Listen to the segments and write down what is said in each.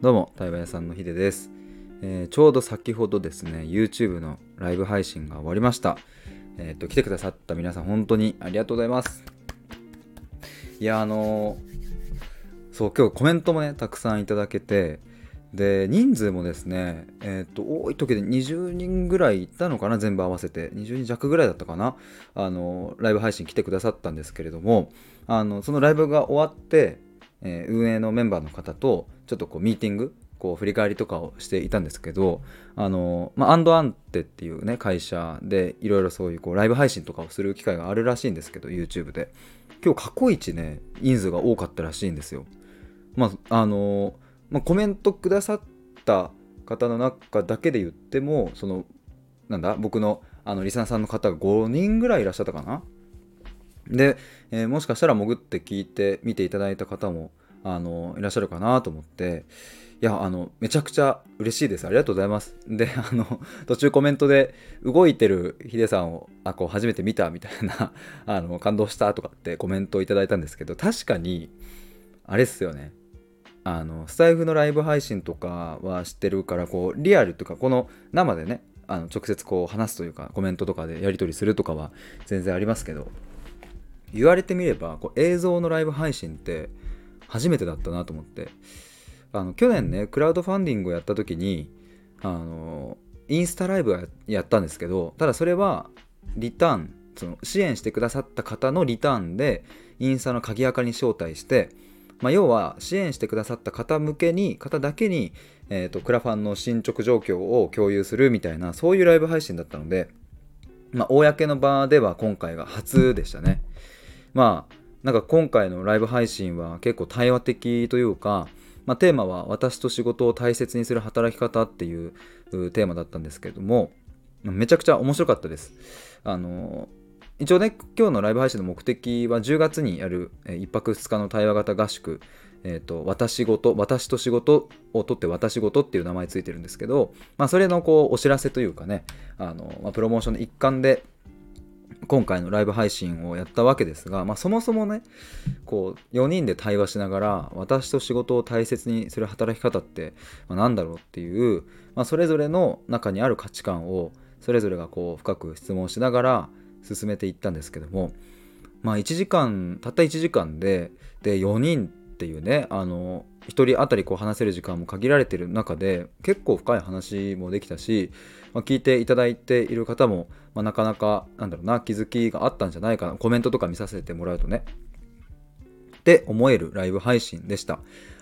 どうも、対話屋さんのヒデです、えーちょうど先ほどですね、YouTube のライブ配信が終わりました。えっ、と、来てくださった皆さん、本当にありがとうございます。いや、あのーそう、今日コメントもね、たくさんいただけて、で、人数もですね、えっ、と、多い時で20人ぐらいいたのかな、全部合わせて。20人弱ぐらいだったかな。あのライブ配信来てくださったんですけれども、あの、そのライブが終わって、えー運営のメンバーの方とちょっとこうミーティングこう振り返りとかをしていたんですけどあの、まあ、アンドアンテっていうね会社でいろいろそういうこうライブ配信とかをする機会があるらしいんですけど YouTube で。今日過去一ね人数が多かったらしいんですよ。まああの、まあ、コメントくださった方の中だけで言ってもそのなんだ僕のあのリスナさんの方が5人ぐらいいらっしゃったかな。で、えーもしかしたら潜って聞いて見ていただいた方もあのいらっしゃるかなと思って。いやあのめちゃくちゃ嬉しいです。ありがとうございます。で あの途中コメントで動いてるヒデさんをあこう初めて見たみたいな あの感動したとかってコメントをいただいたんですけど確かにあれっすよね。あのスタイフのライブ配信とかは知ってるからこうリアルというかこの生でねあの直接こう話すというかコメントとかでやり取りするとかは全然ありますけど言われてみればこう映像のライブ配信って初めてだったなと思ってあの去年ねクラウドファンディングをやった時にあのインスタライブをやったんですけどただそれはリターンその支援してくださった方のリターンでインスタの鍵垢に招待して、まあ、要は支援してくださった方向けに方だけに、えー、とクラファンの進捗状況を共有するみたいなそういうライブ配信だったので、まあ、公の場では今回が初でしたね。まあなんか今回のライブ配信は結構対話的というか、まあ、テーマは私と仕事を大切にする働き方っていうテーマだったんですけれどもめちゃくちゃ面白かったです。あの一応ね今日のライブ配信の目的は10月にやる1泊2日の対話型合宿。えー、と私事私と仕事を取って私事っていう名前ついてるんですけど、まあ、それのこうお知らせというかねあの、まあ、プロモーションの一環で今回のライブ配信をやったわけですが、まあ、そもそもねこう4人で対話しながら私と仕事を大切にする働き方って、何だろうっていう、まあ、それぞれの中にある価値観をそれぞれがこう深く質問しながら進めていったんですけどもまあ1時間たった1時間でで4人っていうねあの1人当たりこう話せる時間も限られてる中で結構深い話もできたし、まあ、聞いていただいている方も、まあ、なかなかなんだろうな気づきがあったんじゃないかなコメントとか見させてもらうとね。って思えるライブ配信でした。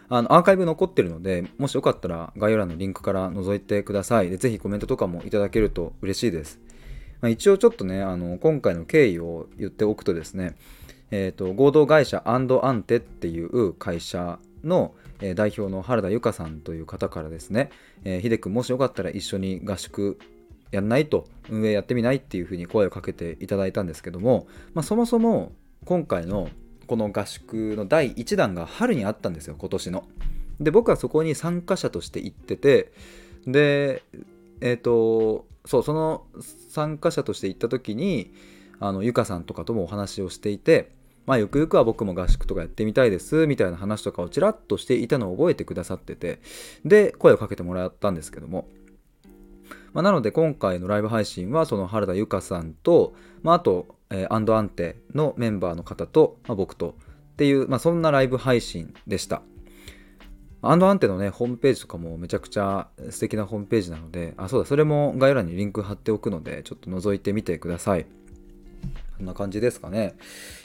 あのアーカイブ残ってるのでもしよかったら概要欄のリンクから覗いてください。でぜひコメントとかもいただけると嬉しいです、まあ、一応ちょっとねあの今回の経緯を言っておくとですねえー、と合同会社アンドアンテっていう会社の、代表の原田由香さんという方からですね、えー、秀君もしよかったら一緒に合宿やんないと運営やってみないっていうふうに声をかけていただいたんですけども、まあ、そもそも今回のこの合宿の第1弾が春にあったんですよ今年の。で僕はそこに参加者として行っててでえっ、とそうその参加者として行った時にあのゆかさんとかともお話をしていてまあゆくゆくは僕も合宿とかやってみたいですみたいな話とかをちらっとしていたのを覚えてくださっててで声をかけてもらったんですけどもまあ、なので今回のライブ配信はその原田由香さんと、まあ、あと、えーアンドアンテのメンバーの方と、まあ、僕とっていう、まあ、そんなライブ配信でした。アンドアンテのね、ホームページとかもめちゃくちゃ素敵なホームページなので、あ、そうだ、それも概要欄にリンク貼っておくので、ちょっと覗いてみてください。こんな感じですかね。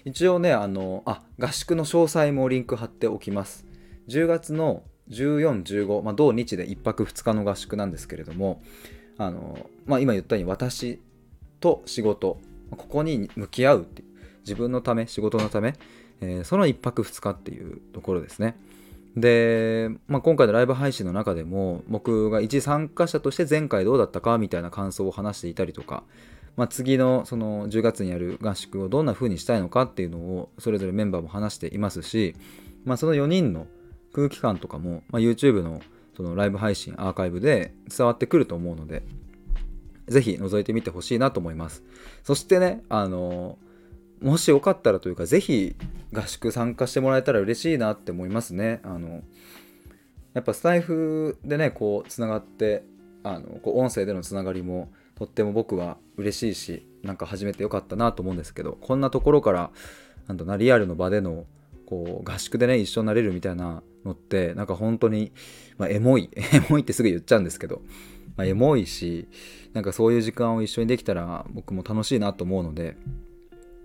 一応ね、あの、あ、合宿の詳細もリンク貼っておきます。10月の14、15、まあ、同日で1泊2日の合宿なんですけれども、あの、まあ、今言ったように私と仕事、ここに向き合うっていう、自分のため、仕事のため、えーその1泊2日っていうところですね。で、まあ、今回のライブ配信の中でも僕が一参加者として前回どうだったかみたいな感想を話していたりとか、まあ、次のその10月にやる合宿をどんな風にしたいのかっていうのをそれぞれメンバーも話していますし、まあ、その4人の空気感とかも、まあ、YouTube のそのライブ配信アーカイブで伝わってくると思うのでぜひ覗いてみてほしいなと思います。そしてねあのもしよかったらというかぜひ合宿参加してもらえたら嬉しいなって思いますね。あのやっぱスタイフでねこうつながってあのこう音声でのつながりもとっても僕は嬉しいしなんか始めてよかったなと思うんですけどこんなところからなんだなリアルの場でのこう合宿でね一緒になれるみたいなのってなんか本当に、まあ、エモい エモいってすぐ言っちゃうんですけど、まあ、エモいしなんかそういう時間を一緒にできたら僕も楽しいなと思うので、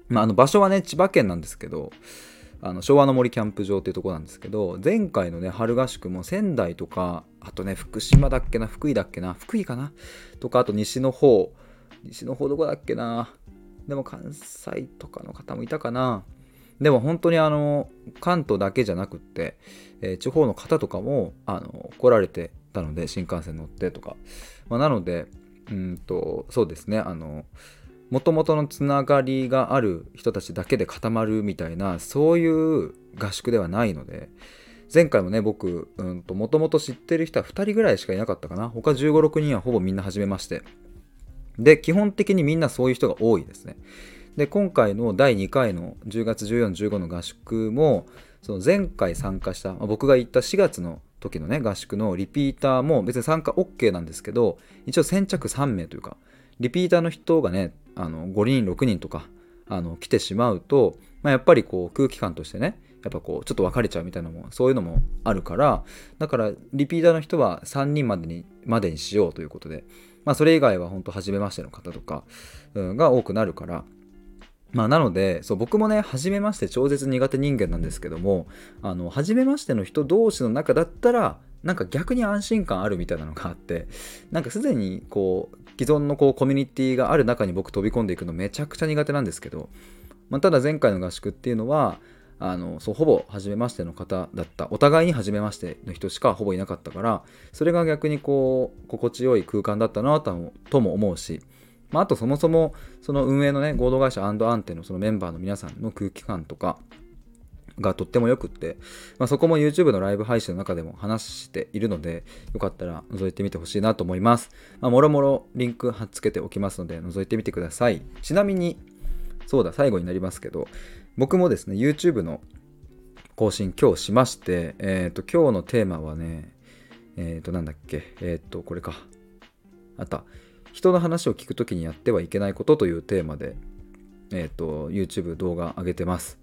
まあ、あの場所はね千葉県なんですけどあの昭和の森キャンプ場っていうとこなんですけど前回のね春合宿も仙台とかあとね福島だっけな福井だっけな福井かな？とかあと西の方。西の方どこだっけな？でも関西とかの方もいたかな？でも本当にあの関東だけじゃなくって、えー、地方の方とかもあの来られてたので新幹線乗ってとか、まあ、なのでうんとそうですねあのもともとのつながりがある人たちだけで固まるみたいなそういう合宿ではないので前回もね僕もともと知ってる人は2人ぐらいしかいなかったかな。他1 5 6人はほぼみんな初めまして。で基本的にみんなそういう人が多いですね。で今回の第2回の10月1415の合宿もその前回参加した、僕が行った4月の時のね合宿のリピーターも別に参加 OK なんですけど一応先着3名というかリピーターの人がねあの5人6人とかあの来てしまうと、まあ、やっぱりこう空気感としてねやっぱこうちょっと別れちゃうみたいなのもそういうのもあるからだからリピーターの人は3人までにまでにしようということで、まあ、それ以外は本当初めましての方とか、が多くなるからまあ、なのでそう僕もね初めまして超絶苦手人間なんですけどもあの初めましての人同士の中だったらなんか逆に安心感あるみたいなのがあってなんかすでにこう既存のこうコミュニティがある中に僕飛び込んでいくのめちゃくちゃ苦手なんですけど、まあ、ただ前回の合宿っていうのはあのそうほぼ初めましての方だったお互いに初めましての人しかほぼいなかったからそれが逆にこう心地よい空間だったなとも思うしまあ、あとそもそもその運営のね合同会社アンテのそのメンバーの皆さんの空気感とかがとってもよくって、まあ、そこも YouTube のライブ配信の中でも話しているのでよかったら覗いてみてほしいなと思います。まあ、もろもろリンク貼っつけておきますので覗いてみてください。ちなみにそうだ最後になりますけど僕もですね YouTube の更新今日しまして、えっ、ー、と今日のテーマはねえっ、ー、となんだっけえっ、ー、とこれかあった人の話を聞くときにやってはいけないことというテーマで、えっ、ー、と、YouTube 動画上げてます。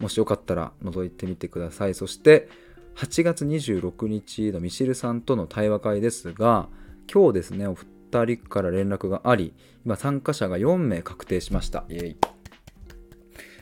もしよかったら覗いてみてください。そして、8月26日のミシルさんとの対話会ですが、今日ですね、お二人から連絡があり、今参加者が4名確定しました。イエイ。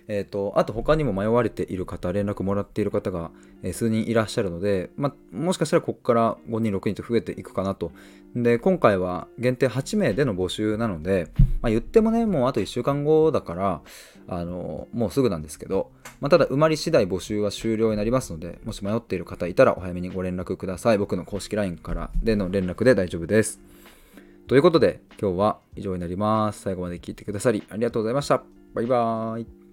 えーと、あと他にも迷われている方連絡もらっている方が、数人いらっしゃるので、まもしかしたらここから5人6人と増えていくかなと。で今回は限定8名での募集なので、まあ、言ってもねもうあと1週間後だからあのもうすぐなんですけど、まあ、ただ埋まり次第募集は終了になりますのでもし迷っている方いたらお早めにご連絡ください。僕の公式 LINE からでの連絡で大丈夫です。ということで今日は以上になります。最後まで聞いてくださりありがとうございました。バイバーイ。